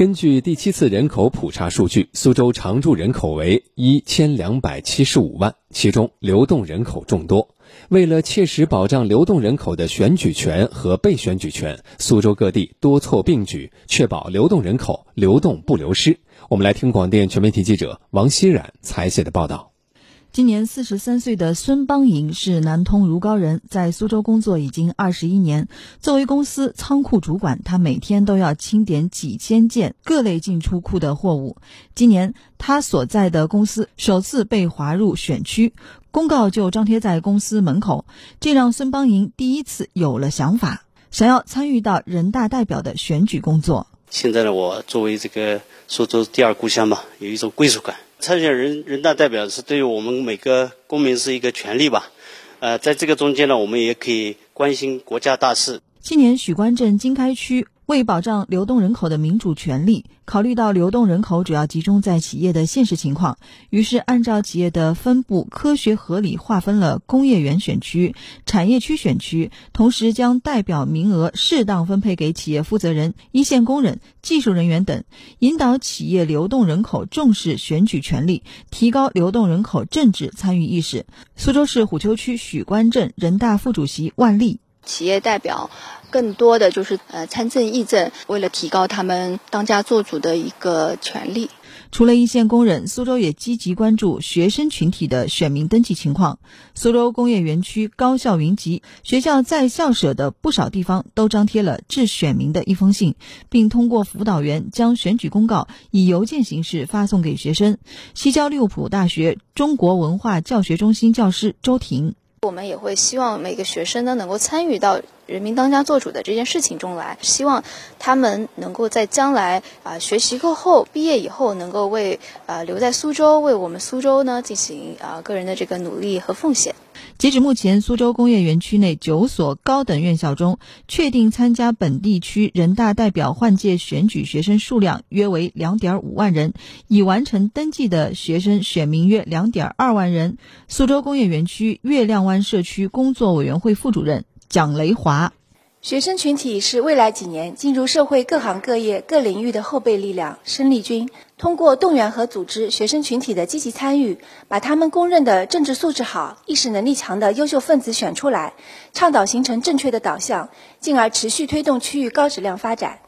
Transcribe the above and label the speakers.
Speaker 1: 根据第七次人口普查数据，苏州常住人口为一千两百七十五万，其中流动人口众多。为了切实保障流动人口的选举权和被选举权，苏州各地多措并举，确保流动人口流动不流失。我们来听广电全媒体记者王欣冉采写的报道。
Speaker 2: 今年四十三岁的孙邦银是南通如皋人，在苏州工作已经二十一年。作为公司仓库主管，他每天都要清点几千件各类进出库的货物。今年，他所在的公司首次被划入选区，公告就张贴在公司门口，这让孙邦银第一次有了想法，想要参与到人大代表的选举工作。
Speaker 3: 现在呢，我作为这个苏州第二故乡嘛，有一种归属感。参选人人大代表是对于我们每个公民是一个权利吧，呃，在这个中间呢，我们也可以关心国家大事。
Speaker 2: 今年许关镇经开区。为保障流动人口的民主权利，考虑到流动人口主要集中在企业的现实情况，于是按照企业的分布科学合理划分了工业园选区、产业区选区，同时将代表名额适当分配给企业负责人、一线工人、技术人员等，引导企业流动人口重视选举权利，提高流动人口政治参与意识。苏州市虎丘区许关镇人大副主席万历。
Speaker 4: 企业代表更多的就是呃参政议政，为了提高他们当家做主的一个权利。
Speaker 2: 除了一线工人，苏州也积极关注学生群体的选民登记情况。苏州工业园区高校云集，学校在校舍的不少地方都张贴了致选民的一封信，并通过辅导员将选举公告以邮件形式发送给学生。西郊利物浦大学中国文化教学中心教师周婷。
Speaker 4: 我们也会希望每个学生呢能够参与到人民当家作主的这件事情中来，希望他们能够在将来啊学习过后毕业以后，能够为啊留在苏州，为我们苏州呢进行啊个人的这个努力和奉献。
Speaker 2: 截止目前，苏州工业园区内九所高等院校中，确定参加本地区人大代表换届选举学生数量约为两点五万人，已完成登记的学生选民约两点二万人。苏州工业园区月亮湾社区工作委员会副主任蒋雷华。
Speaker 5: 学生群体是未来几年进入社会各行各业各领域的后备力量、生力军。通过动员和组织学生群体的积极参与，把他们公认的政治素质好、意识能力强的优秀分子选出来，倡导形成正确的导向，进而持续推动区域高质量发展。